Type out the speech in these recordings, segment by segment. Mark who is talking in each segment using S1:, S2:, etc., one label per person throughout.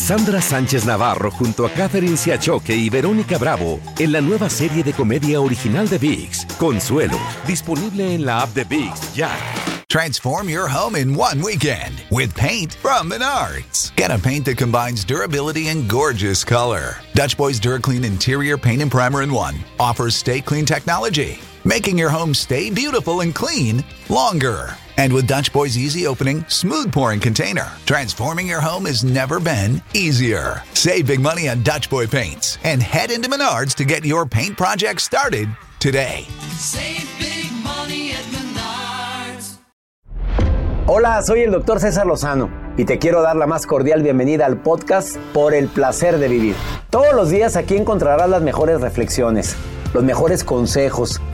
S1: Cassandra Sánchez Navarro junto a Catherine Siachoque y Verónica Bravo en la nueva serie de comedia original de VIX, Consuelo, disponible en la app de VIX ya.
S2: Transform your home in one weekend with paint from Menards. Get a paint that combines durability and gorgeous color. Dutch Boys DuraClean Interior Paint and Primer in One offers stay clean technology, making your home stay beautiful and clean longer. And with Dutch Boy's easy opening, smooth pouring container, transforming your home has never been easier. Save big money on Dutch Boy paints and head into Menards to get your paint project started today.
S3: Save big money at Menards.
S4: Hola, soy el doctor César Lozano y te quiero dar la más cordial bienvenida al podcast Por el placer de vivir. Todos los días aquí encontrarás las mejores reflexiones, los mejores consejos,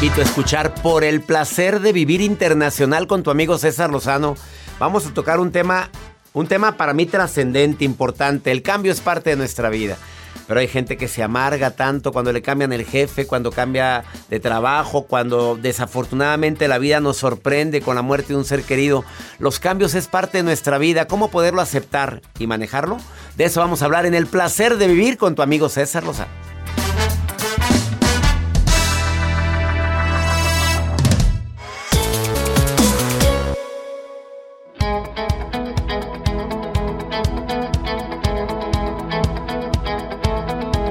S4: Invito a escuchar Por el placer de vivir internacional con tu amigo César Lozano. Vamos a tocar un tema, un tema para mí trascendente, importante. El cambio es parte de nuestra vida. Pero hay gente que se amarga tanto cuando le cambian el jefe, cuando cambia de trabajo, cuando desafortunadamente la vida nos sorprende con la muerte de un ser querido. Los cambios es parte de nuestra vida. ¿Cómo poderlo aceptar y manejarlo? De eso vamos a hablar en el placer de vivir con tu amigo César Lozano.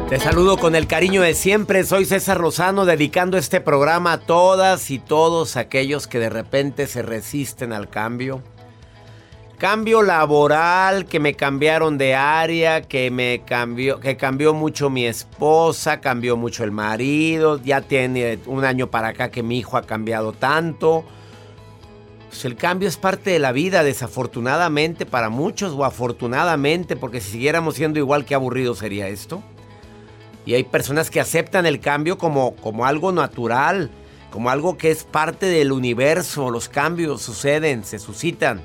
S4: Te saludo con el cariño de siempre. Soy César Lozano dedicando este programa a todas y todos aquellos que de repente se resisten al cambio. Cambio laboral, que me cambiaron de área, que me cambió, que cambió mucho mi esposa, cambió mucho el marido, ya tiene un año para acá que mi hijo ha cambiado tanto. Pues el cambio es parte de la vida, desafortunadamente para muchos o afortunadamente, porque si siguiéramos siendo igual, qué aburrido sería esto. Y hay personas que aceptan el cambio como, como algo natural, como algo que es parte del universo. Los cambios suceden, se suscitan.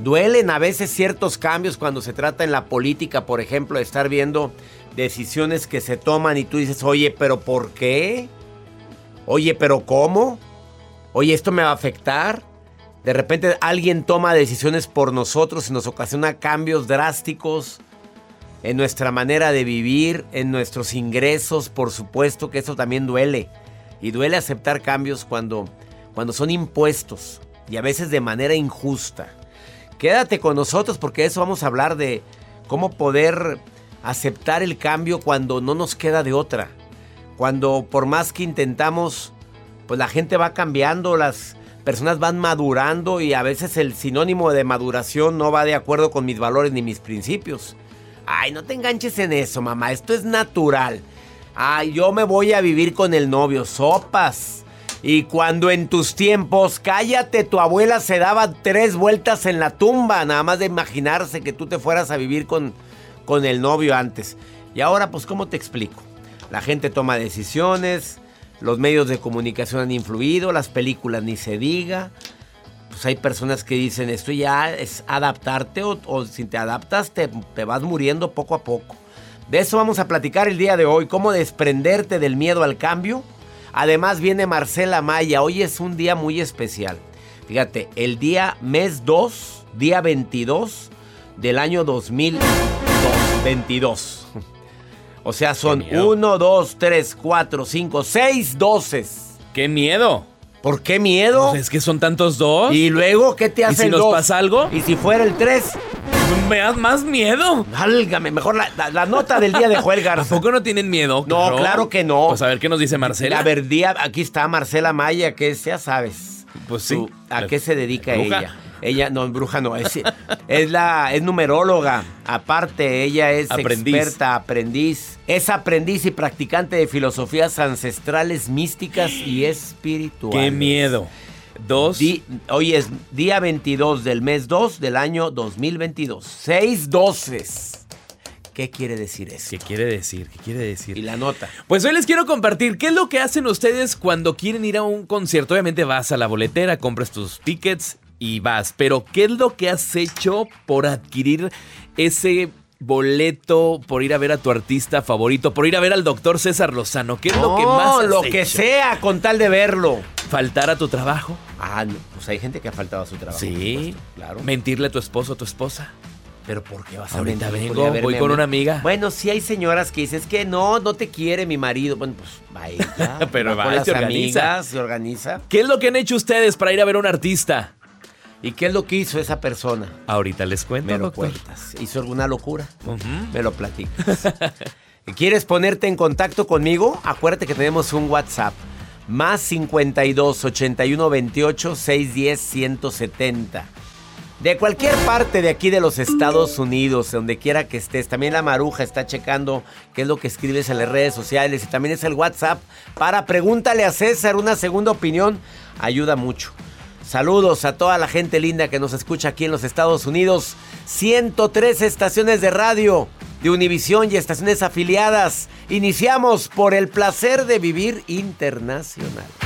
S4: Duelen a veces ciertos cambios cuando se trata en la política, por ejemplo, de estar viendo decisiones que se toman y tú dices, oye, pero ¿por qué? Oye, pero ¿cómo? Oye, ¿esto me va a afectar? De repente alguien toma decisiones por nosotros y nos ocasiona cambios drásticos en nuestra manera de vivir, en nuestros ingresos, por supuesto que eso también duele. Y duele aceptar cambios cuando, cuando son impuestos y a veces de manera injusta. Quédate con nosotros porque eso vamos a hablar de cómo poder aceptar el cambio cuando no nos queda de otra. Cuando por más que intentamos, pues la gente va cambiando, las personas van madurando y a veces el sinónimo de maduración no va de acuerdo con mis valores ni mis principios. Ay, no te enganches en eso, mamá. Esto es natural. Ay, yo me voy a vivir con el novio. Sopas. Y cuando en tus tiempos, cállate, tu abuela se daba tres vueltas en la tumba, nada más de imaginarse que tú te fueras a vivir con, con el novio antes. Y ahora, pues, ¿cómo te explico? La gente toma decisiones, los medios de comunicación han influido, las películas ni se diga pues hay personas que dicen esto ya es adaptarte o, o si te adaptas te, te, vas muriendo poco a poco. De eso vamos a platicar el día de hoy, cómo desprenderte del miedo al cambio. Además viene Marcela Maya, hoy es un día muy especial. Fíjate, el día mes 2, día 22 del año 2022. O sea, son 1, 2, 3, 4, 5, 6 doces.
S5: ¡Qué miedo!
S4: ¿Por qué miedo?
S5: Pues es que son tantos dos.
S4: ¿Y luego qué te hace
S5: ¿Y si nos
S4: dos?
S5: pasa algo?
S4: ¿Y si fuera el 3?
S5: Me das más miedo.
S4: Válgame, mejor la, la- la nota del día de Joel
S5: ¿A
S4: Garza.
S5: poco no tienen miedo?
S4: No, claro que no.
S5: Pues a ver qué nos dice Marcela.
S4: A ver, día, aquí está Marcela Maya, que ya sabes.
S5: Pues sí.
S4: Tú, ¿A qué se dedica ella? Ella, no, bruja no, es, es la, es numeróloga. Aparte, ella es
S5: Aprendiz.
S4: experta, aprendiz. Es aprendiz y practicante de filosofías ancestrales, místicas y espirituales.
S5: Qué miedo. Dos.
S4: Di- hoy es día 22 del mes 2 del año 2022. Seis doces. ¿Qué quiere decir eso?
S5: ¿Qué quiere decir? ¿Qué quiere
S4: Y
S5: decir?
S4: la nota.
S5: Pues hoy les quiero compartir qué es lo que hacen ustedes cuando quieren ir a un concierto. Obviamente vas a la boletera, compras tus tickets y vas. Pero ¿qué es lo que has hecho por adquirir ese boleto, por ir a ver a tu artista favorito, por ir a ver al doctor César Lozano? ¿Qué es lo que más has
S4: lo que sea con tal de verlo.
S5: ¿Faltar a tu trabajo?
S4: Ah, no, pues hay gente que ha faltado a su trabajo.
S5: Sí.
S4: supuesto, claro.
S5: ¿Mentirle a tu esposo o tu esposa?
S4: Pero ¿por qué vas a
S5: Ahorita vengo, voy con
S4: a
S5: una amiga.
S4: Bueno, sí hay señoras que dicen, es que no, no te quiere mi marido. Bueno, pues vaya.
S5: Pero
S4: va
S5: va,
S4: con las
S5: se organiza.
S4: amigas, se organiza.
S5: ¿Qué es lo que han hecho ustedes para ir a ver a un artista?
S4: ¿Y qué es lo que hizo esa persona?
S5: Ahorita les cuento,
S4: Me lo
S5: doctor.
S4: cuentas. ¿Hizo alguna locura? Me lo platicas. ¿Quieres ponerte en contacto conmigo? Acuérdate que tenemos un WhatsApp. Más 52 81 28 610 170. De cualquier parte de aquí de los Estados Unidos, donde quiera que estés. También la maruja está checando qué es lo que escribes en las redes sociales. Y también es el WhatsApp para pregúntale a César una segunda opinión. Ayuda mucho. Saludos a toda la gente linda que nos escucha aquí en los Estados Unidos. 103 estaciones de radio de Univisión y estaciones afiliadas. Iniciamos por el placer de vivir internacional.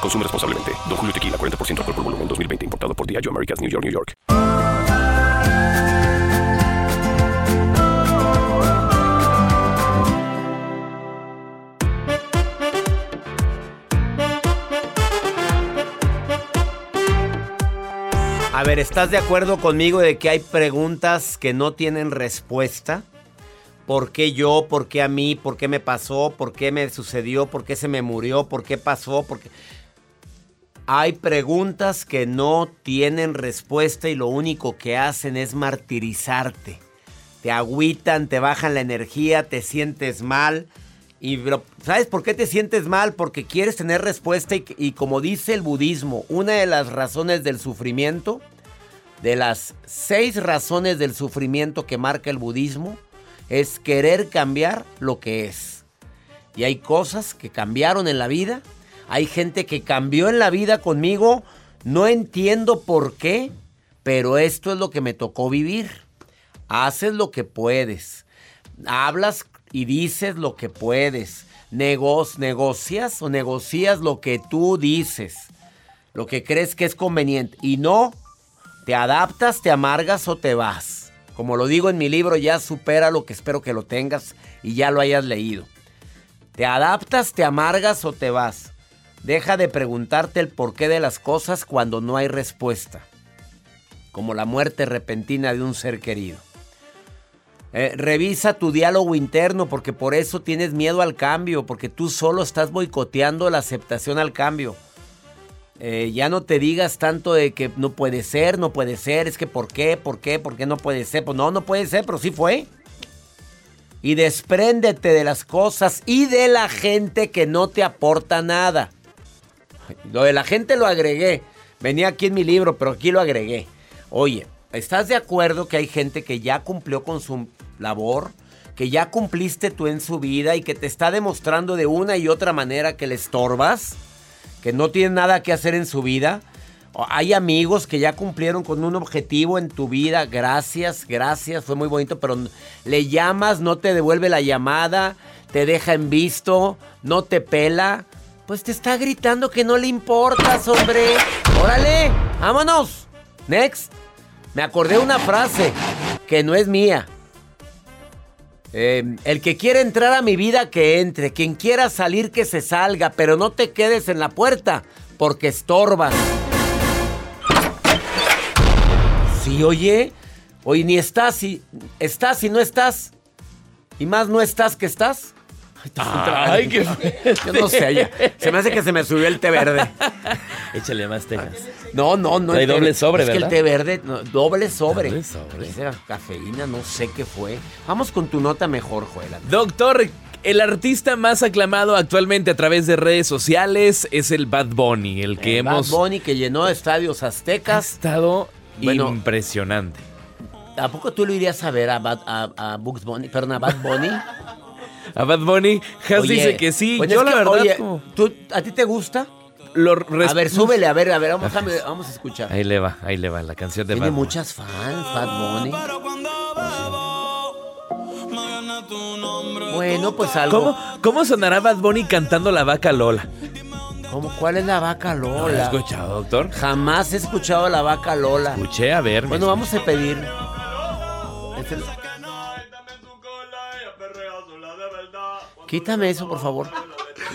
S6: Consume responsablemente. Don Julio Tequila, 40% alcohol por volumen, 2020. Importado por Diageo Americas, New York, New York.
S4: A ver, ¿estás de acuerdo conmigo de que hay preguntas que no tienen respuesta? ¿Por qué yo? ¿Por qué a mí? ¿Por qué me pasó? ¿Por qué me sucedió? ¿Por qué se me murió? ¿Por qué pasó? ¿Por qué? Hay preguntas que no tienen respuesta y lo único que hacen es martirizarte. Te agüitan, te bajan la energía, te sientes mal. Y ¿sabes por qué te sientes mal? Porque quieres tener respuesta y como dice el budismo, una de las razones del sufrimiento, de las seis razones del sufrimiento que marca el budismo, es querer cambiar lo que es. Y hay cosas que cambiaron en la vida. Hay gente que cambió en la vida conmigo. No entiendo por qué, pero esto es lo que me tocó vivir. Haces lo que puedes. Hablas y dices lo que puedes. Nego- negocias o negocias lo que tú dices. Lo que crees que es conveniente. Y no, te adaptas, te amargas o te vas. Como lo digo en mi libro, ya supera lo que espero que lo tengas y ya lo hayas leído. Te adaptas, te amargas o te vas. Deja de preguntarte el porqué de las cosas cuando no hay respuesta. como la muerte repentina de un ser querido. Eh, revisa tu diálogo interno porque por eso tienes miedo al cambio, porque tú solo estás boicoteando la aceptación al cambio. Eh, ya no te digas tanto de que no puede ser, no puede ser, es que por qué, por qué, por qué no puede ser. Pues no, no puede ser, pero sí fue. Y despréndete de las cosas y de la gente que no te aporta nada. Lo de la gente lo agregué. Venía aquí en mi libro, pero aquí lo agregué. Oye, ¿estás de acuerdo que hay gente que ya cumplió con su labor? Que ya cumpliste tú en su vida y que te está demostrando de una y otra manera que le estorbas? Que no tiene nada que hacer en su vida. Hay amigos que ya cumplieron con un objetivo en tu vida. Gracias, gracias, fue muy bonito, pero le llamas, no te devuelve la llamada, te deja en visto, no te pela. Pues te está gritando que no le importas, hombre. Órale, vámonos. Next. Me acordé una frase que no es mía. Eh, el que quiere entrar a mi vida, que entre. Quien quiera salir, que se salga. Pero no te quedes en la puerta, porque estorbas. Sí, oye. Oye, ni estás y estás y no estás. Y más no estás que estás.
S5: Ay, qué
S4: Yo no sé, ya. Se me hace que se me subió el té verde.
S5: Échale más tejas.
S4: No, no, no. Té-
S5: doble sobre,
S4: es que el té verde, no, doble sobre.
S5: Doble sobre.
S4: Esa cafeína, no sé qué fue. Vamos con tu nota mejor, Joel.
S5: Doctor, el artista más aclamado actualmente a través de redes sociales es el Bad Bunny, el que
S4: Eh, Bad
S5: hemos
S4: Bunny que llenó estadios
S5: ha
S4: aztecas.
S5: estado
S4: Bueno.
S5: impresionante.
S4: ¿A poco tú lo irías a ver a, Bad, a, a Bugs Bunny? Perdón, a Bad Bunny.
S5: A Bad Bunny, Has
S4: Oye,
S5: dice que sí.
S4: pues
S5: Yo la
S4: que,
S5: verdad
S4: oye,
S5: como-
S4: ¿tú- ¿a ti te gusta?
S5: lo
S4: A ver, súbele, a ver, a ver, vamos a, vamos a escuchar.
S5: Ahí le va, ahí le va la canción de
S4: Tiene
S5: Bad Bunny.
S4: muchas fans, Bad Bunny. Bueno, pues algo.
S5: ¿Cómo, ¿Cómo sonará Bad Bunny cantando la vaca Lola?
S4: ¿Cómo? ¿Cuál es la vaca
S5: ¿Lo has
S4: Lola?
S5: escuchado, doctor?
S4: Jamás he escuchado la vaca Lola.
S5: Escuché, a ver.
S4: Bueno, vamos a pedir. Es el- Quítame eso, por favor.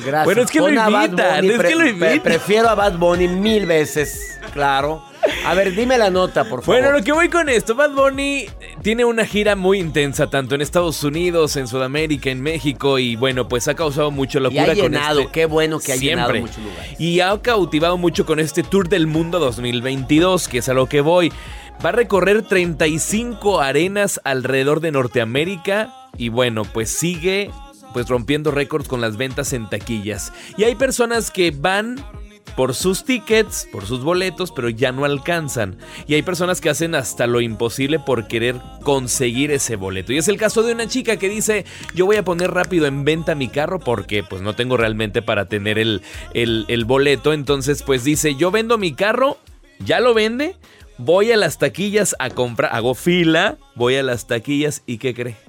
S4: Gracias.
S5: Bueno, es que lo
S4: Pon
S5: imitan,
S4: Bunny,
S5: es que lo imitan.
S4: prefiero a Bad Bunny mil veces, claro. A ver, dime la nota, por favor.
S5: Bueno, lo que voy con esto, Bad Bunny eh, tiene una gira muy intensa, tanto en Estados Unidos, en Sudamérica, en México, y bueno, pues ha causado mucha
S4: y
S5: locura
S4: ha
S5: con
S4: llenado,
S5: este-
S4: qué bueno que ha
S5: Siempre.
S4: llenado muchos lugares.
S5: Y ha cautivado mucho con este Tour del Mundo 2022, que es a lo que voy. Va a recorrer 35 arenas alrededor de Norteamérica y bueno, pues sigue pues rompiendo récords con las ventas en taquillas. Y hay personas que van por sus tickets, por sus boletos, pero ya no alcanzan. Y hay personas que hacen hasta lo imposible por querer conseguir ese boleto. Y es el caso de una chica que dice, yo voy a poner rápido en venta mi carro porque pues no tengo realmente para tener el, el, el boleto. Entonces pues dice, yo vendo mi carro, ya lo vende, voy a las taquillas a comprar, hago fila, voy a las taquillas y ¿qué cree?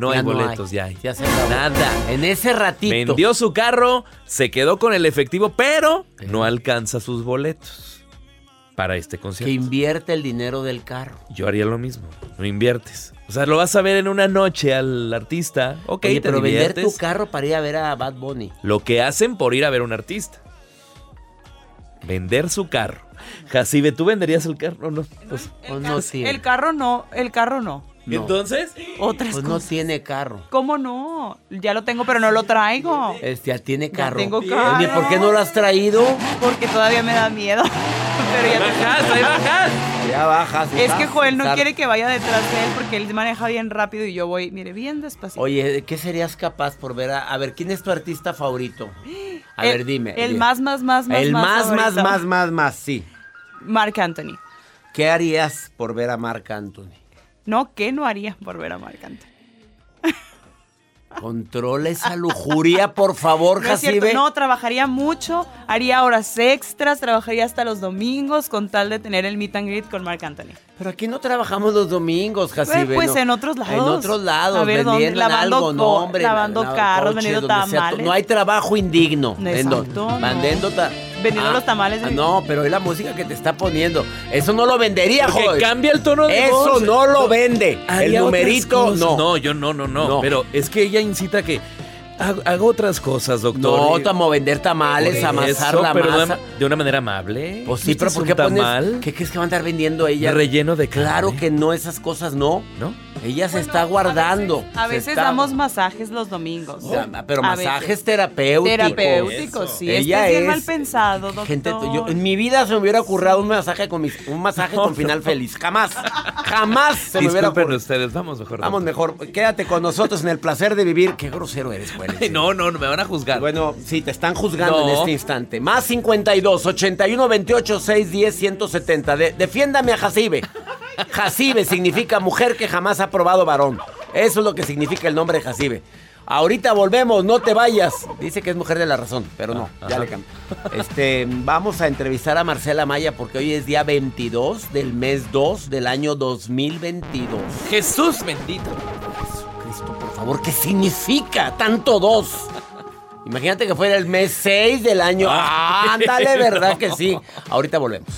S5: No
S4: Ya
S5: hay boletos, ya hay.
S4: Ya se acabó.
S5: Nada.
S4: En ese ratito.
S5: Vendió su carro, se quedó con el efectivo, pero no alcanza sus boletos para este
S4: Que
S5: concierto.
S4: invierte el dinero del carro.
S5: Yo haría lo mismo, no inviertes. O sea, lo vas a ver en una noche al artista, ok,
S4: Oye,
S5: te
S4: pero vender tu carro para ir a ver a Bad Bunny.
S5: Lo que hacen por ir a ver a un artista. Vender su carro. Jacibe, ¿tú venderías el carro? No, pues,
S4: no tiene.
S7: El carro no, el carro no.
S4: No.
S5: Entonces,
S7: Otras
S4: Pues no tiene carro.
S7: ¿Cómo no? Ya lo tengo, pero no lo traigo.
S4: Este, ya tiene carro.
S7: tengo
S4: Oye,
S7: carro.
S4: ¿por qué no lo has traído?
S7: Porque todavía me da miedo. Pero ya tengo-
S5: bajas, ahí bajas.
S4: Ya bajas.
S7: Es que Joel no quiere que vaya detrás de él porque él maneja bien rápido y yo voy, mire, bien despacito.
S4: Oye, ¿de qué serías capaz por ver a... A ver, ¿quién es tu artista favorito? A
S7: El-
S4: ver, dime.
S7: El
S4: dime.
S7: más, más, más, más.
S4: El más, más,
S7: favorito.
S4: más, más, más, sí.
S7: Marc Anthony.
S4: ¿Qué harías por ver a Marc Anthony?
S7: No, ¿qué no haría por ver a Marc Anthony?
S4: Controla esa lujuria, por favor,
S7: No es cierto,
S4: Jacibe.
S7: no, trabajaría mucho, haría horas extras, trabajaría hasta los domingos con tal de tener el meet and greet con Marc Anthony.
S4: Pero aquí no trabajamos los domingos, Jacibe.
S7: pues
S4: no.
S7: en otros lados.
S4: En otros lados,
S7: A ver, ¿dónde?
S4: vendiendo
S7: Lavando
S4: algo, no, hombre.
S7: lavando
S4: la-
S7: carros, vendiendo
S4: sea.
S7: tamales.
S4: No hay trabajo indigno.
S7: Exacto, no.
S4: Vendiendo, ta-
S7: Vendiendo los tamales de-
S4: ah, no, pero es la música que te está poniendo. Eso no lo vendería,
S5: Porque
S4: joder.
S5: cambia el tono de
S4: Eso
S5: voz.
S4: no lo vende. El numerito, no.
S5: No, yo no, no, no,
S4: No.
S5: Pero es que ella incita que hago, hago otras cosas, doctor.
S4: No, como vender tamales, amasar la
S5: pero de
S4: masa.
S5: una- de una manera amable.
S4: Pues sí,
S5: ¿Este
S4: pero ¿por qué pones? ¿Qué crees que va a andar vendiendo ella?
S5: Relleno de
S4: Claro
S5: carne.
S4: que no, esas cosas no.
S5: ¿No?
S4: Ella se está guardando.
S7: A veces
S4: está-
S7: damos masajes los domingos.
S4: Ya, Pero masajes terapéuticos.
S7: Terapéuticos, sí.
S4: Ella
S7: este es
S4: es-
S7: mal pensado, doctor.
S4: Gente, yo, en mi vida se me hubiera ocurrido un masaje con, mis- un masaje con final feliz. Jamás. Jamás se me hubiera ocurrido.
S5: ustedes, vamos mejor.
S4: Vamos mejor. Quédate con nosotros en el placer de vivir. Qué grosero eres, güey.
S5: No, no, no me van a juzgar.
S4: Bueno, sí, te están juzgando
S5: No.
S4: en este instante. Más 52 81 28 610 170. De- defiéndame a Jacibe. Jacibe significa mujer que jamás ha probado varón. Eso es lo que significa el nombre Jacibe. Ahorita volvemos, no te vayas. Dice que es mujer de la razón, pero no, ya le cambió. Este, vamos a entrevistar a Marcela Maya porque hoy es día 22 del mes 2 del año 2022.
S5: Jesús bendito.
S4: Cristo, por favor, ¿qué significa tanto dos? Imagínate que fuera el mes 6 del año.
S5: Ah.
S4: Ándale, ¿verdad que sí? Ahorita volvemos.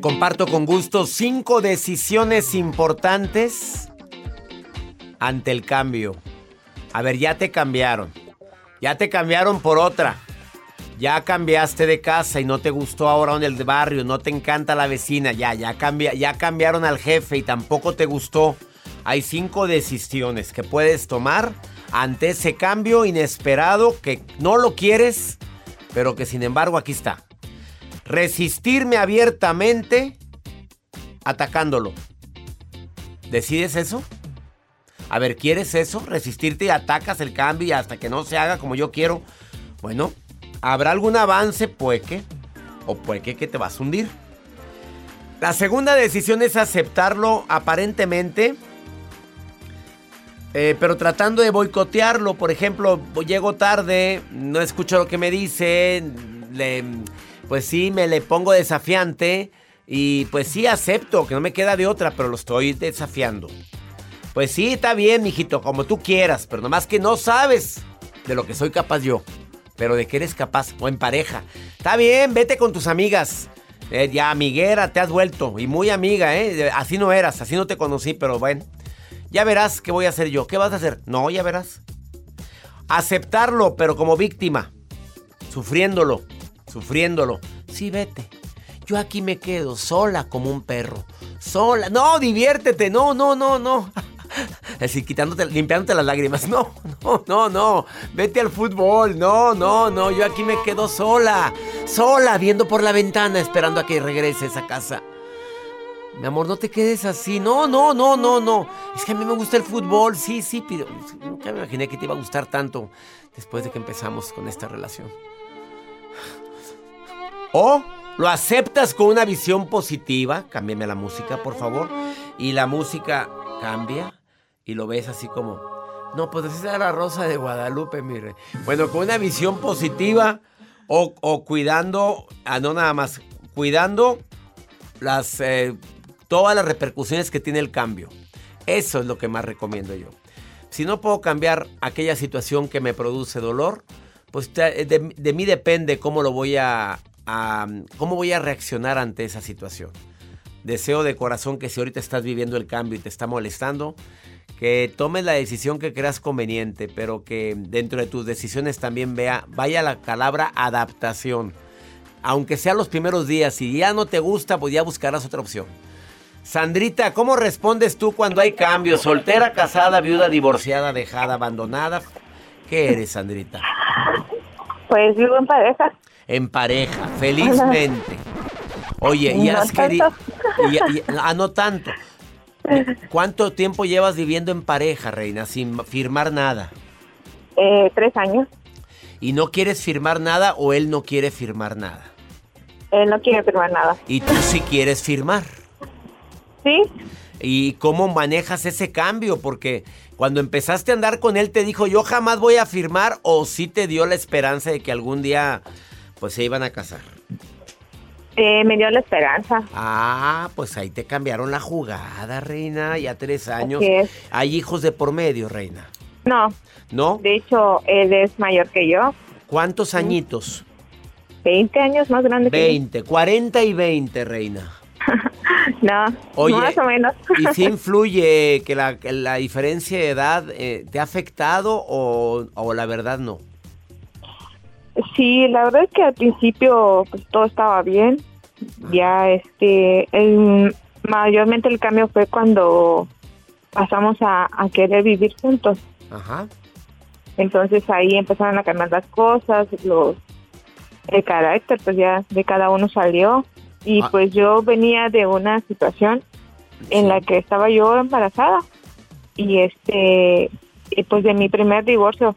S4: Comparto con gusto cinco decisiones importantes ante el cambio. A ver, ya te cambiaron. Ya te cambiaron por otra. Ya cambiaste de casa y no te gustó ahora en el barrio, no te encanta la vecina, ya, ya, cambia, ya cambiaron al jefe y tampoco te gustó. Hay cinco decisiones que puedes tomar ante ese cambio inesperado que no lo quieres, pero que sin embargo aquí está. Resistirme abiertamente atacándolo. ¿Decides eso? A ver, ¿quieres eso? Resistirte y atacas el cambio y hasta que no se haga como yo quiero. Bueno, ¿habrá algún avance? Puede que. O puede que, te vas a hundir. La segunda decisión es aceptarlo aparentemente. eh, pero tratando de boicotearlo, por ejemplo, llego tarde, no escucho lo que me dice, pues sí, me le pongo desafiante y pues sí acepto que no me queda de otra, pero lo estoy desafiando. Pues sí, está bien, mijito, como tú quieras, pero nomás que no sabes de lo que soy capaz yo, pero de que eres capaz, o en pareja. Está bien, vete con tus amigas. Eh, ya amiguera te has vuelto, y muy amiga, ¿eh? Así no eras, así no te conocí, pero bueno. Ya verás qué voy a hacer yo. ¿Qué vas a hacer? No, ya verás. Aceptarlo, pero como víctima. Sufriéndolo, sufriéndolo. Sí, vete. Yo aquí me quedo sola como un perro. Sola. No, diviértete. No, no, no, no. Así quitándote, limpiándote las lágrimas. No, no, no, no. Vete al fútbol. No, no, no. Yo aquí me quedo sola. Sola, viendo por la ventana, esperando a que regreses a casa. Mi amor, no te quedes así. No, no, no, no, no. Es que a mí me gusta el fútbol. Sí, sí, pero nunca me imaginé que te iba a gustar tanto después de que empezamos con esta relación. O lo aceptas con una visión positiva. Cámbiame la música, por favor. Y la música cambia y lo ves así como. No, pues esa es la rosa de Guadalupe, mire. Bueno, con una visión positiva o, o cuidando, ah, no nada más, cuidando las, eh, todas las repercusiones que tiene el cambio. Eso es lo que más recomiendo yo. Si no puedo cambiar aquella situación que me produce dolor, pues de, de mí depende cómo lo voy a, a- cómo voy a reaccionar ante esa situación. Deseo de corazón que si ahorita estás viviendo el cambio y te está molestando, que tomes la decisión que creas conveniente, pero que dentro de tus decisiones también vea, vaya la palabra adaptación. Aunque sea los primeros días, si ya no te gusta, pues ya buscarás otra opción. Sandrita, ¿cómo respondes tú cuando hay cambios? ¿Soltera, casada, viuda, divorciada, dejada, abandonada? ¿Qué eres, Sandrita?
S8: Pues vivo en pareja.
S4: En pareja, felizmente. Oye, ¿y
S8: No
S4: has querido...
S8: tanto.
S4: Ah, no tanto. ¿Cuánto tiempo llevas viviendo en pareja, reina, sin firmar nada?
S8: Eh, tres años.
S4: ¿Y no quieres firmar nada o él no quiere firmar nada?
S8: Él no quiere firmar nada.
S4: Y tú sí quieres firmar.
S8: Sí,
S4: ¿Y cómo manejas ese cambio? Porque cuando empezaste a andar con él te dijo yo jamás voy a firmar o sí te dio la esperanza de que algún día pues se iban a casar.
S8: Eh, me dio la esperanza.
S4: Ah, pues ahí te cambiaron la jugada, reina. Ya tres años.
S8: Así es.
S4: Hay hijos de por medio, reina.
S8: No,
S4: ¿No?
S8: de hecho, él es mayor que yo.
S4: ¿Cuántos añitos?
S8: 20 años más grande que
S4: 20, 40 y 20, reina.
S8: yo. No,
S4: Oye,
S8: más o menos.
S4: ¿Y si influye que la, que la diferencia de edad eh, te ha afectado o, o la verdad no?
S8: Sí, la verdad es que al principio pues, todo estaba bien. Ya, este, el- mayormente el cambio fue cuando pasamos a, a querer vivir juntos.
S4: Ajá.
S8: Entonces ahí empezaron a cambiar las cosas, los, el carácter, pues ya de cada uno salió. Y
S4: Ah.
S8: pues yo venía de una situación en la que estaba yo embarazada. Y este, y pues de mi primer divorcio,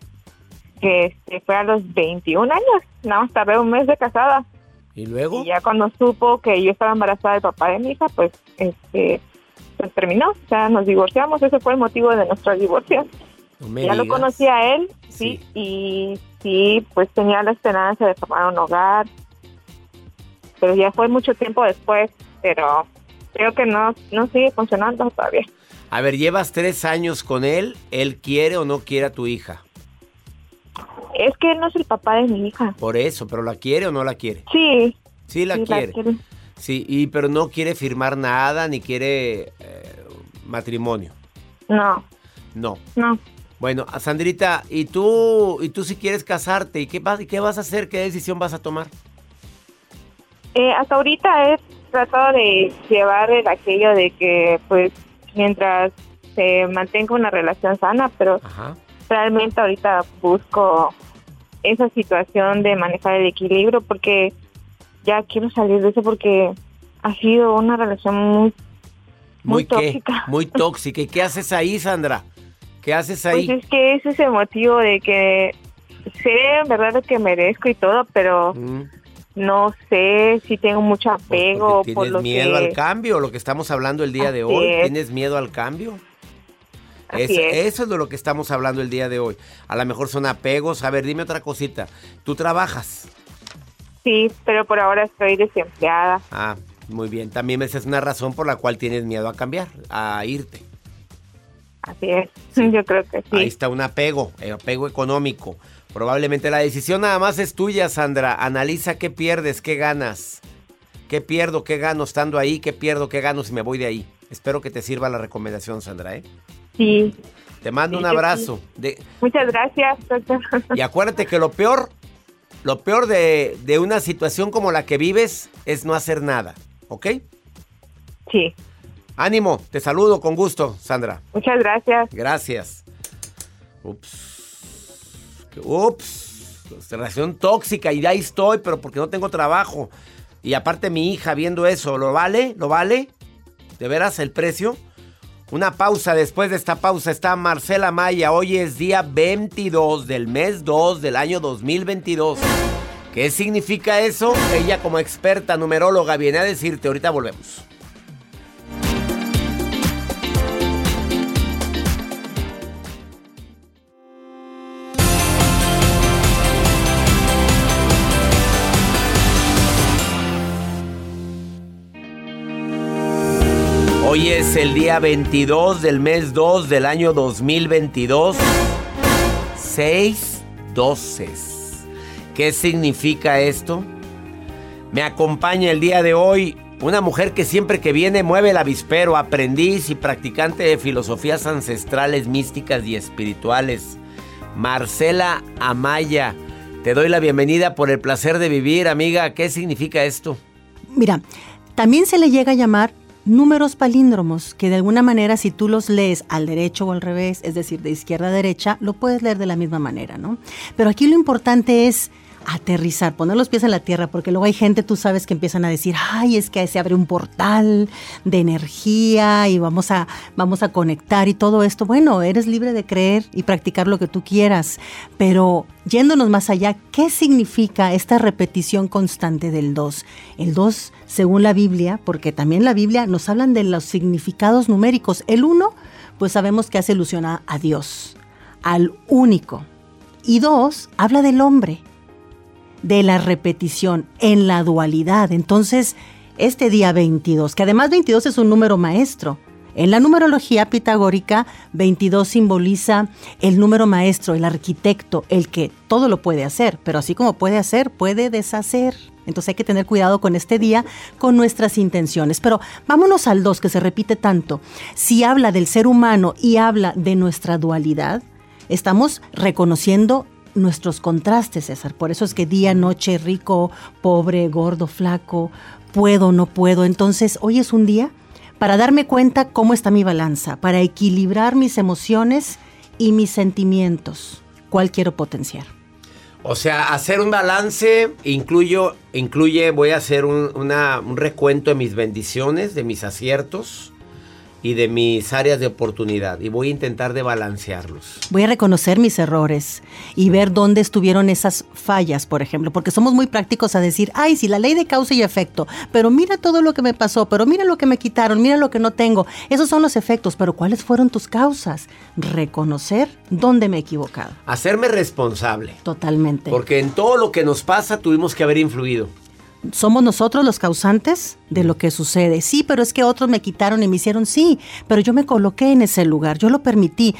S8: que este, fue a los 21 años, nada más tardé un mes de casada.
S4: ¿Y luego?
S8: Y ya cuando supo que yo estaba embarazada del papá de mi hija, pues este pues terminó, o sea, nos divorciamos, ese fue el motivo de nuestro divorcio.
S4: No
S8: ya lo conocí a él, sí, y sí, pues tenía la esperanza de formar un hogar, pero ya fue mucho tiempo después, pero creo que no, no sigue funcionando todavía.
S4: A ver, llevas tres años con él. ¿Él quiere o no quiere a tu hija?
S8: Es que él no es el papá de mi hija.
S4: Por eso, pero ¿la quiere o no la quiere?
S8: Sí.
S4: Sí, la
S8: sí,
S4: quiere.
S8: quiere.
S4: Sí, y pero no quiere firmar nada ni quiere eh, matrimonio.
S8: No,
S4: No.
S8: no.
S4: Bueno, Sandrita, ¿y tú, y tú si quieres casarte? ¿Y qué vas, qué vas a hacer? ¿Qué decisión vas a tomar?
S8: Eh, hasta ahorita he tratado de llevar el aquello de que, pues, mientras se mantenga una relación sana, pero
S4: Ajá.
S8: Realmente ahorita busco esa situación de manejar el equilibrio porque ya quiero salir de eso porque ha sido una relación muy, muy,
S4: Muy qué?
S8: tóxica.
S4: Muy tóxica. ¿Y qué haces ahí, Sandra? ¿Qué haces ahí?
S8: Pues es que ese es el motivo de que sé en verdad lo que merezco y todo, pero
S4: Mm,
S8: no sé si tengo mucho apego por
S4: ¿Tienes
S8: lo
S4: miedo
S8: que...
S4: al cambio? Lo que estamos hablando el día de hoy.
S8: es.
S4: ¿Tienes miedo al cambio?
S8: Así
S4: Es-
S8: es.
S4: Eso es de lo que estamos hablando el día de hoy. A lo mejor son apegos. A ver, dime otra cosita. ¿Tú trabajas?
S8: Sí, pero por ahora estoy desempleada.
S4: Ah, muy bien. También esa es una razón por la cual tienes miedo a cambiar, a irte.
S8: Así es. Yo creo que sí.
S4: Ahí está un apego, eh, apego económico. Probablemente la decisión nada más es tuya, Sandra. Analiza qué pierdes, qué ganas. ¿Qué pierdo, qué gano estando ahí? ¿Qué pierdo, qué gano si me voy de ahí? Espero que te sirva la recomendación, Sandra, ¿eh?
S8: Sí.
S4: Te mando
S8: Sí,
S4: un abrazo. De-
S8: Muchas gracias, doctor.
S4: y acuérdate que lo peor, lo peor de, de una situación como la que vives es no hacer nada, ¿ok?
S8: Sí.
S4: Ánimo, te saludo con gusto, Sandra.
S8: Muchas gracias.
S4: Gracias. Ups. Ups. Relación tóxica y ahí estoy, pero porque no tengo trabajo. Y aparte mi hija viendo eso, ¿lo vale? ¿Lo vale? ¿De veras el precio? Una pausa, después de esta pausa está Marcela Maya. Hoy es día 22 del mes 2 del año 2022. ¿Qué significa eso? Ella como experta numeróloga viene a decirte, ahorita volvemos. Hoy es el día 22 del mes 2 del año 2022. 6 doces. ¿Qué significa esto? Me acompaña el día de hoy una mujer que siempre que viene mueve el avispero, aprendiz y practicante de filosofías ancestrales, místicas y espirituales. Marcela Amaya, te doy la bienvenida por el placer de vivir, amiga. ¿Qué significa esto?
S9: Mira, también se le llega a llamar números palíndromos, que de alguna manera si tú los lees al derecho o al revés, es decir, de izquierda a derecha, lo puedes leer de la misma manera, ¿no? Pero aquí lo importante es aterrizar, poner los pies en la tierra, porque luego hay gente, tú sabes, que empiezan a decir, ay, es que se abre un portal de energía y vamos a, vamos a conectar y todo esto. Bueno, eres libre de creer y practicar lo que tú quieras, pero yéndonos más allá, ¿qué significa esta repetición constante del 2? El 2, según la Biblia, porque también la Biblia nos hablan de los significados numéricos. El 1, pues sabemos que hace ilusión a, Dios, al único. Y 2, habla del hombre de la repetición, en la dualidad. Entonces, este día 22, que además 22 es un número maestro, en la numerología pitagórica, 22 simboliza el número maestro, el arquitecto, el que todo lo puede hacer, pero así como puede hacer, puede deshacer. Entonces hay que tener cuidado con este día, con nuestras intenciones. Pero vámonos al 2, que se repite tanto. Si habla del ser humano y habla de nuestra dualidad, estamos reconociendo nuestros contrastes, César. Por eso es que día, noche, rico, pobre, gordo, flaco, puedo, no puedo. Entonces, hoy es un día para darme cuenta cómo está mi balanza, para equilibrar mis emociones y mis sentimientos. ¿Cuál quiero potenciar?
S4: O sea, hacer un balance incluyo, incluye, voy a hacer un, recuento de mis bendiciones, de mis aciertos y de mis áreas de oportunidad. Y voy a intentar de balancearlos.
S9: Voy a reconocer mis errores y ver dónde estuvieron esas fallas, por ejemplo, porque somos muy prácticos a decir, ay, sí, la ley de causa y efecto, pero mira todo lo que me pasó, pero mira lo que me quitaron, mira lo que no tengo. Esos son los efectos, pero ¿cuáles fueron tus causas? Reconocer dónde me he equivocado.
S4: Hacerme responsable.
S9: Totalmente.
S4: Porque en todo lo que nos pasa tuvimos que haber influido.
S9: Somos nosotros los causantes de lo que sucede. Sí, pero es que otros me quitaron y me hicieron sí, pero yo me coloqué en ese lugar, yo lo permití.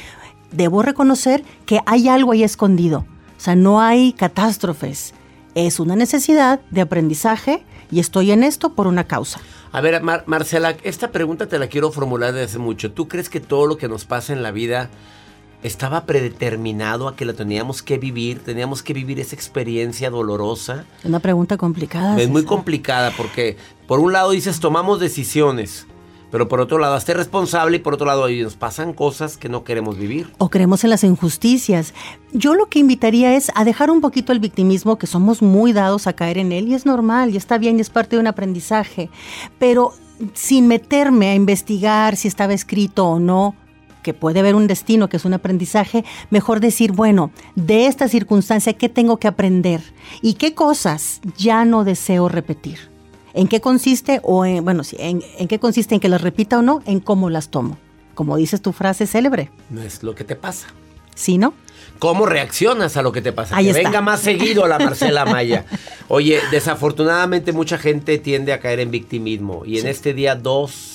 S9: Debo reconocer que hay algo ahí escondido. O sea, no hay catástrofes. Es una necesidad de aprendizaje y estoy en esto por una causa.
S4: A ver, Mar- Marcela, esta pregunta te la quiero formular desde hace mucho. ¿Tú crees que todo lo que nos pasa en la vida estaba predeterminado a que lo teníamos que vivir? ¿Teníamos que vivir esa experiencia dolorosa?
S9: Es una pregunta complicada.
S4: Es muy complicada porque por un lado dices tomamos decisiones, pero por otro lado hazte responsable y por otro lado nos pasan cosas que no queremos vivir.
S9: o creemos en las injusticias. Yo lo que invitaría es a dejar un poquito el victimismo, que somos muy dados a caer en él y es normal y está bien y es parte de un aprendizaje, pero sin meterme a investigar si estaba escrito o no que puede haber un destino, que es un aprendizaje, mejor decir, bueno, de esta circunstancia, ¿qué tengo que aprender? ¿Y qué cosas ya no deseo repetir? ¿En qué consiste? O en, bueno, sí, en, en qué consiste en que las repita o no, en cómo las tomo. Como dices tu frase célebre,
S4: No es lo que te pasa.
S9: ¿sí, no?
S4: ¿Cómo reaccionas a lo que te pasa?
S9: Ahí
S4: que
S9: está.
S4: venga más seguido la Marcela Maya. Oye, desafortunadamente mucha gente tiende a caer en victimismo. Y en este día 2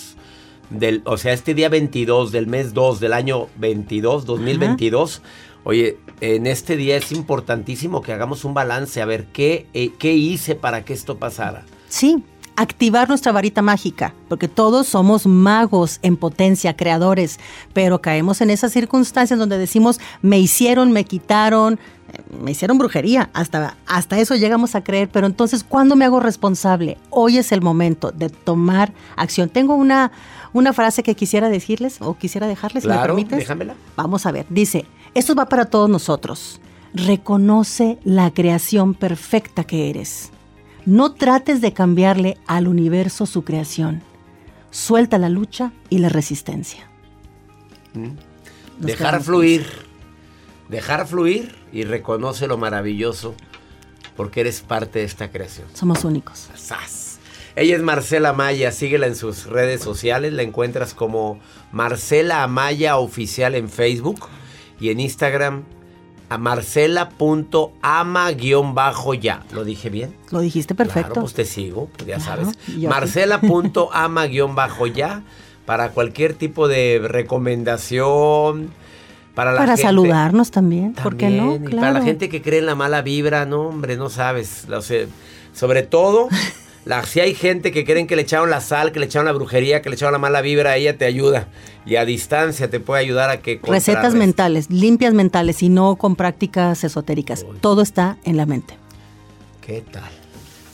S4: del, o sea, este día 22 del mes 2 del año 22, 2022, oye, en este día es importantísimo que hagamos un balance, a ver qué, eh, qué hice para que esto pasara.
S9: Sí, activar nuestra varita mágica, porque todos somos magos en potencia, creadores, pero caemos en esas circunstancias donde decimos, me hicieron, me quitaron, eh, me hicieron brujería, hasta, hasta eso llegamos a creer, pero entonces, ¿cuándo me hago responsable? Hoy es el momento de tomar acción. Tengo una, una frase que quisiera decirles o quisiera dejarles, si me
S4: Claro,
S9: permites.
S4: déjamela.
S9: Vamos a ver, dice, esto va para todos nosotros. Reconoce la creación perfecta que eres. No trates de cambiarle al universo su creación. Suelta la lucha y la resistencia. Nos
S4: Dejar fluir, dejar fluir y reconoce lo maravilloso porque eres parte de esta creación.
S9: Somos únicos.
S4: ¡Sas! Ella es Marcela Amaya, síguela en sus redes sociales, la encuentras como Marcela Amaya Oficial en Facebook y en Instagram a marcela.ama-ya. ¿Lo dije bien?
S9: Lo dijiste perfecto.
S4: Claro, pues te sigo, pues ya
S9: Claro,
S4: sabes. Marcela.ama-ya para cualquier tipo de recomendación. Para, la
S9: Para
S4: gente-
S9: saludarnos también, ¿por qué no?
S4: también, y Para la gente que cree en la mala vibra, no, hombre, no sabes. O sea, sobre todo, la, si hay gente que creen que le echaron la sal, que le echaron la brujería, que le echaron la mala vibra, ella te ayuda. Y a distancia te puede ayudar a que...
S9: Recetas mentales, limpias mentales y no con prácticas esotéricas. Todo está en la mente.
S4: ¿Qué tal?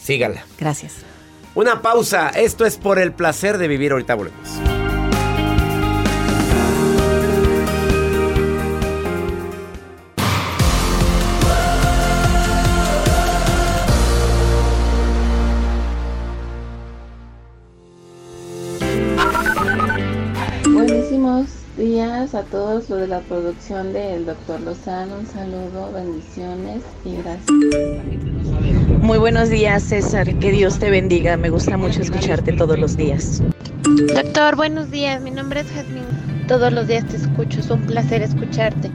S4: Sígala.
S9: Gracias.
S4: Una pausa. Esto es por el placer de vivir. Ahorita volvemos.
S10: A todos los de la producción del Dr. Lozano. Un saludo, bendiciones y gracias.
S11: Muy buenos días, César. Que Dios te bendiga. Me gusta mucho escucharte todos los días.
S12: Doctor, buenos días. Mi nombre es Jazmín. Todos los días te escucho. Es un placer escucharte.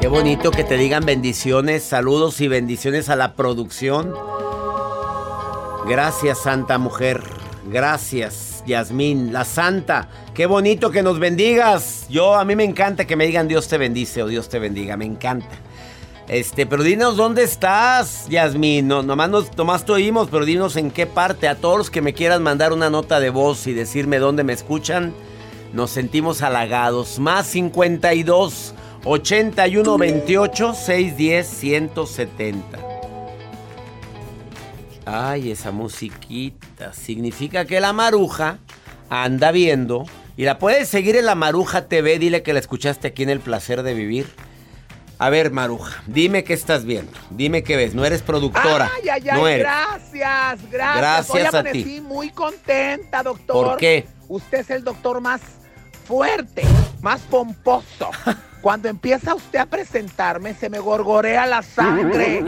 S4: Qué bonito que te digan bendiciones, saludos y bendiciones a la producción. Gracias, Santa Mujer. Gracias, Yasmín, la Santa. Qué bonito que nos bendigas. Yo, a mí me encanta que me digan Dios te bendice o Dios te bendiga. Me encanta. Este, pero dinos dónde estás, Yasmín. No, nomás, nos, nomás te oímos, pero dinos en qué parte. A todos los que me quieran mandar una nota de voz y decirme dónde me escuchan, nos sentimos halagados. Más 52 81 28 610 170. Ay, esa musiquita. Significa que la maruja anda viendo. Y la puedes seguir en la Maruja TV. Dile que la escuchaste aquí en El Placer de Vivir. A ver, Maruja, dime qué estás viendo. Dime qué ves. No eres productora.
S13: Ay, ay, ay,
S4: no eres.
S13: gracias, gracias.
S4: Gracias
S13: Hoy
S4: a ti.
S13: muy contenta, doctor.
S4: ¿Por qué?
S13: Usted es el doctor más fuerte, más pomposo. Cuando empieza usted a presentarme, se me gorgorea la sangre.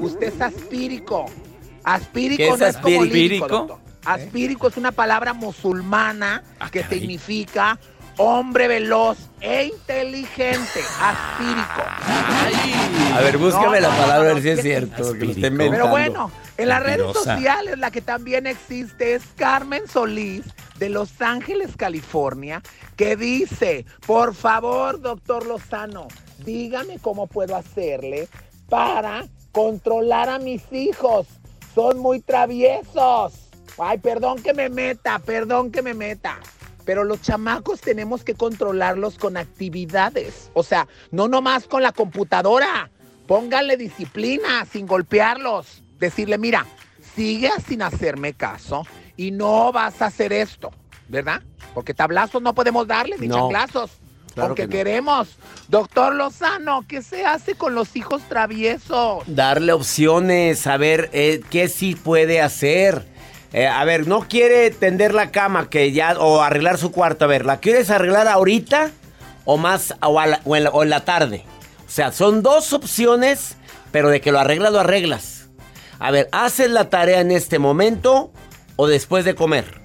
S13: Usted es aspírico. Aspírico
S4: ¿Qué es
S13: no es como lírico,
S4: aspírico?
S13: doctor. Aspírico es una palabra musulmana que significa hombre veloz e inteligente. Aspírico.
S4: A ver, búscame
S13: No,
S4: la
S13: no,
S4: palabra, a
S13: no,
S4: ver si es
S13: ¿qué-
S4: cierto. Que lo está inventando.
S13: Pero bueno, en las redes sociales la que también existe es Carmen Solís de Los Ángeles, California, que dice, por favor, doctor Lozano, dígame cómo puedo hacerle para controlar a mis hijos. Son muy traviesos. Ay, perdón que me meta, perdón que me meta. Pero los chamacos tenemos que controlarlos con actividades. O sea, no nomás con la computadora. Pónganle disciplina sin golpearlos. Decirle, mira, sigue sin hacerme caso y no vas a hacer esto, ¿verdad? Porque tablazos no podemos darles ni
S4: No.
S13: chanclazos.
S4: Claro
S13: aunque
S4: que no.
S13: queremos. Doctor Lozano, ¿qué se hace con los hijos traviesos?
S4: Darle opciones, saber eh, qué sí puede hacer. Eh, a ver, no quiere tender la cama que ya o arreglar su cuarto. A ver, ¿la quieres arreglar ahorita o más o, a la- o en, la, o en la tarde? O sea, son dos opciones, pero de que lo arreglas, lo arreglas. A ver, ¿haces la tarea en este momento o después de comer?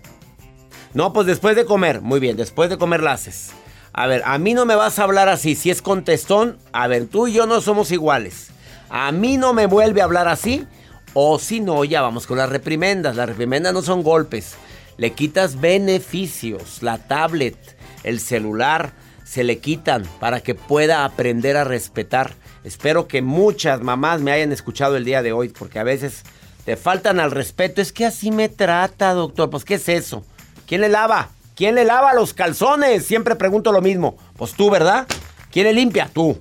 S4: No, pues después de comer. Muy bien, después de comer la haces. A ver, a mí no me vas a hablar así. Si es contestón, a ver, tú y yo no somos iguales. A mí no me vuelve a hablar así. O si no, ya vamos con las reprimendas. Las reprimendas no son golpes. Le quitas beneficios. La tablet, el celular, se le quitan para que pueda aprender a respetar. Espero que muchas mamás me hayan escuchado el día de hoy, porque a veces te faltan al respeto. Es que así me trata, doctor. Pues, ¿qué es eso? ¿Quién le lava? ¿Quién le lava los calzones? Siempre pregunto lo mismo. Pues tú, ¿verdad? ¿Quién le limpia? Tú.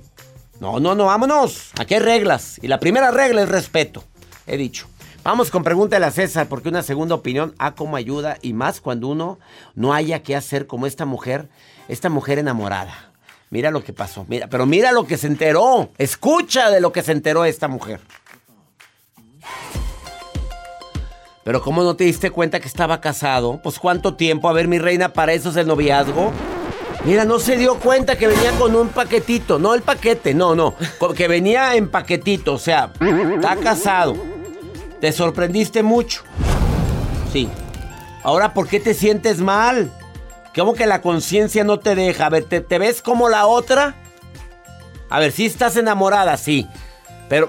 S4: No, no, no, vámonos. Aquí hay reglas. Y la primera regla es respeto. He dicho. Vamos con pregúntale a César, porque una segunda opinión, a cómo ayuda, y más cuando uno no haya qué hacer como esta mujer, esta mujer enamorada. Mira lo que pasó, mira, pero mira lo que se enteró. Escucha de lo que se enteró esta mujer. Pero ¿cómo no te diste cuenta que estaba casado? Pues cuánto tiempo, a ver mi reina, para eso es el noviazgo. Mira, no se dio cuenta que venía con un paquetito, no el paquete, no, no, que venía en paquetito, o sea, está casado. Te sorprendiste mucho. Sí. Ahora, ¿por qué te sientes mal? ¿Cómo que la conciencia no te deja? A ver, ¿te, te ves como la otra? A ver, si estás enamorada, sí. Pero,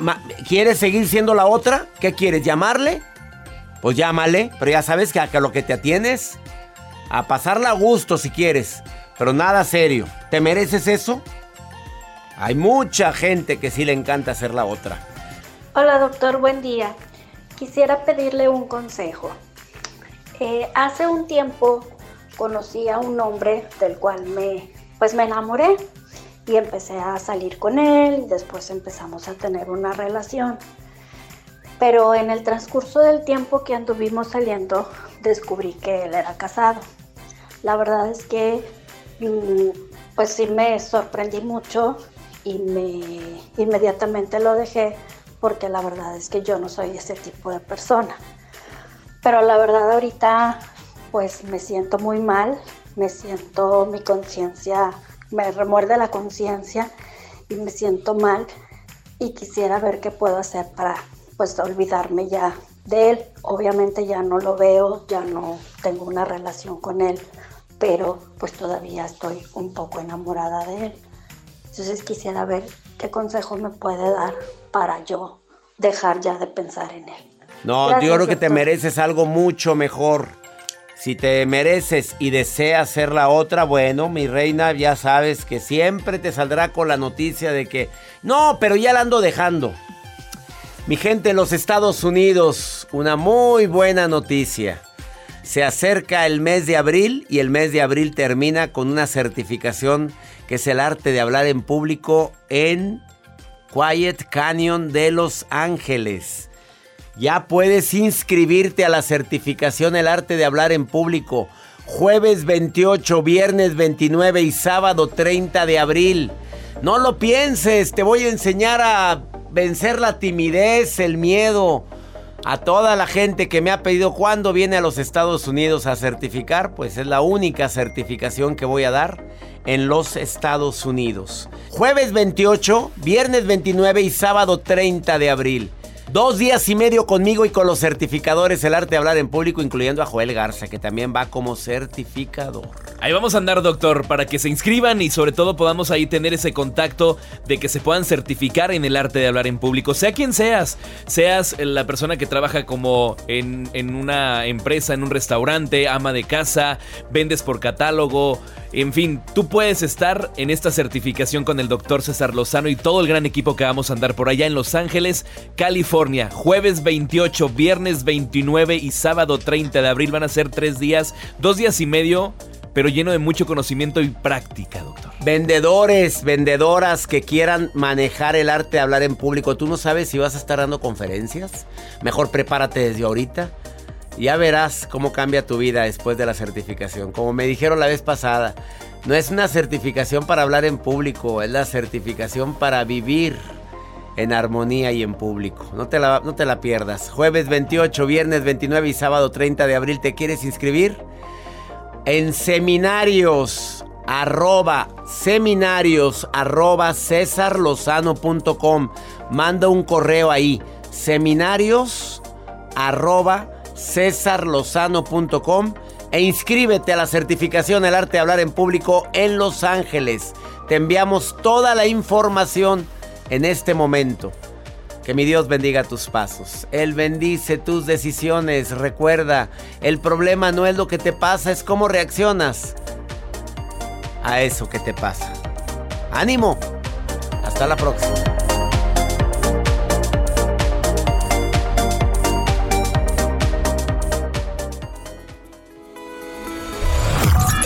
S4: ¿quieres seguir siendo la otra? ¿Qué quieres? ¿Llamarle? Pues llámale, pero ya sabes que a lo que te atienes, a pasarla a gusto si quieres, pero nada serio. ¿Te mereces eso? Hay mucha gente que sí le encanta ser la otra.
S14: Hola doctor, buen día. Quisiera pedirle un consejo. Eh, hace un tiempo conocí a un hombre del cual me, pues me enamoré y empecé a salir con él y después empezamos a tener una relación. Pero en el transcurso del tiempo que anduvimos saliendo descubrí que él era casado. La verdad es que mm, pues sí me sorprendí mucho y me inmediatamente lo dejé porque la verdad es que yo no soy ese tipo de persona. Pero la verdad ahorita pues me siento muy mal, me siento mi conciencia, me remuerde la conciencia y me siento mal y quisiera ver qué puedo hacer para pues olvidarme ya de él. Obviamente ya no lo veo, ya no tengo una relación con él, pero pues todavía estoy un poco enamorada de él. Entonces quisiera ver ¿Qué consejo me puede dar para yo dejar ya de pensar en él?
S4: No,
S14: Gracias,
S4: yo creo que te mereces algo mucho mejor. Si te mereces y deseas ser la otra, bueno, mi reina, ya sabes que siempre te saldrá con la noticia de que, no, pero ya la ando dejando. Mi gente, en los Estados Unidos, una muy buena noticia. Se acerca el mes de abril y el mes de abril termina con una certificación que es el arte de hablar en público en Quiet Canyon de Los Ángeles. Ya puedes inscribirte a la certificación El arte de hablar en público. Jueves 28, viernes 29 y sábado 30 de abril. No lo pienses, te voy a enseñar a vencer la timidez, el miedo. A toda la gente que me ha pedido cuándo viene a los Estados Unidos a certificar, pues es la única certificación que voy a dar en los Estados Unidos. Jueves 28, viernes 29 y sábado 30 de abril. Dos días y medio conmigo y con los certificadores El Arte de Hablar en Público, incluyendo a Joel Garza, que también va como certificador.
S5: Ahí vamos a andar, doctor, para que se inscriban y sobre todo podamos ahí tener ese contacto de que se puedan certificar en el arte de hablar en público. Sea quien seas, seas la persona que trabaja como en, en una empresa, en un restaurante, ama de casa, vendes por catálogo, en fin, tú puedes estar en esta certificación con el doctor César Lozano y todo el gran equipo que vamos a andar por allá en Los Ángeles, California. Jueves 28, viernes 29 y sábado 30 de abril van a ser tres días, dos días y medio pero lleno de mucho conocimiento y práctica, doctor.
S4: Vendedores, vendedoras que quieran manejar el arte de hablar en público. ¿Tú no sabes si vas a estar dando conferencias? Mejor prepárate desde ahorita. Ya verás cómo cambia tu vida después de la certificación. Como me dijeron la vez pasada, no es una certificación para hablar en público, es la certificación para vivir en armonía y en público. No te la, no te la pierdas. Jueves 28, viernes 29 y sábado 30 de abril. ¿Te quieres inscribir? En seminarios arroba seminarios arroba cesarlozano.com manda un correo ahí seminarios arroba cesarlozano.com e inscríbete a la certificación El arte de hablar en público en Los Ángeles te enviamos toda la información en este momento que mi Dios bendiga tus pasos. Él bendice tus decisiones. Recuerda, el problema no es lo que te pasa, es cómo reaccionas a eso que te pasa. ánimo. Hasta la próxima.